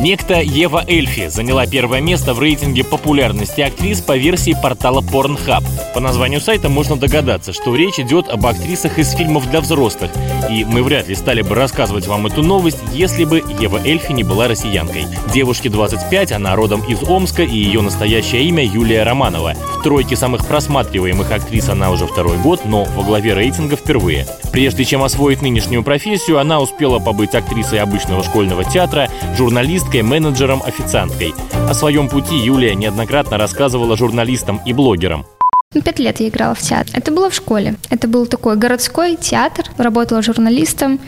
Некто Ева Эльфи заняла первое место в рейтинге популярности актрис по версии портала Pornhub. По названию сайта можно догадаться, что речь идет об актрисах из фильмов для взрослых. И мы вряд ли стали бы рассказывать вам эту новость, если бы Ева Эльфи не была россиянкой. Девушке 25, она родом из Омска, и ее настоящее имя Юлия Романова. В тройке самых просматриваемых актрис она уже второй год, но во главе рейтинга впервые. Прежде чем освоить нынешнюю профессию, она успела побыть актрисой обычного школьного театра, журналист журналисткой, менеджером, официанткой. О своем пути Юлия неоднократно рассказывала журналистам и блогерам. Ну, пять лет я играла в театр. Это было в школе. Это был такой городской театр. Работала журналистом.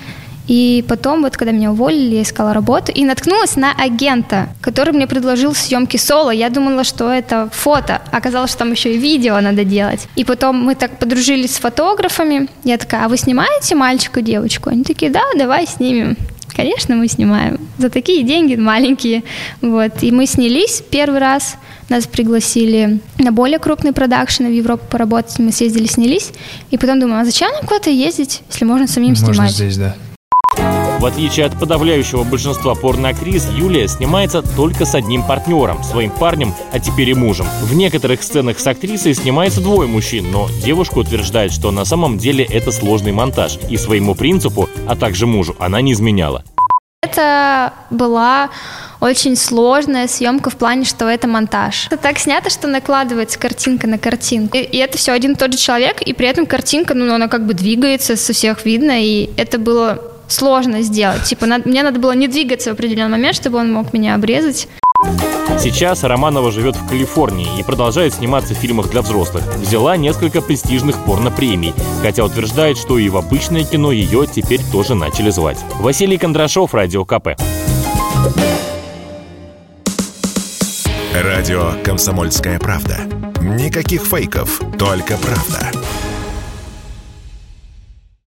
И потом, вот когда меня уволили, я искала работу и наткнулась на агента, который мне предложил съемки соло. Я думала, что это фото. Оказалось, что там еще и видео надо делать. И потом мы так подружились с фотографами. Я такая, а вы снимаете мальчика девочку? Они такие, да, давай снимем. Конечно, мы снимаем. За такие деньги маленькие. Вот. И мы снялись первый раз. Нас пригласили на более крупный продакшн в Европу поработать. Мы съездили, снялись. И потом думаю, а зачем нам куда-то ездить, если можно самим можно снимать? здесь, да. В отличие от подавляющего большинства порноактрис, Юлия снимается только с одним партнером, своим парнем, а теперь и мужем. В некоторых сценах с актрисой снимается двое мужчин, но девушка утверждает, что на самом деле это сложный монтаж, и своему принципу, а также мужу, она не изменяла. Это была очень сложная съемка в плане, что это монтаж. Это так снято, что накладывается картинка на картинку. И, и это все один и тот же человек, и при этом картинка, ну, она как бы двигается, со всех видно, и это было сложно сделать. Типа, надо, мне надо было не двигаться в определенный момент, чтобы он мог меня обрезать. Сейчас Романова живет в Калифорнии и продолжает сниматься в фильмах для взрослых. Взяла несколько престижных порно-премий, хотя утверждает, что и в обычное кино ее теперь тоже начали звать. Василий Кондрашов, Радио КП. Радио «Комсомольская правда». Никаких фейков, только правда.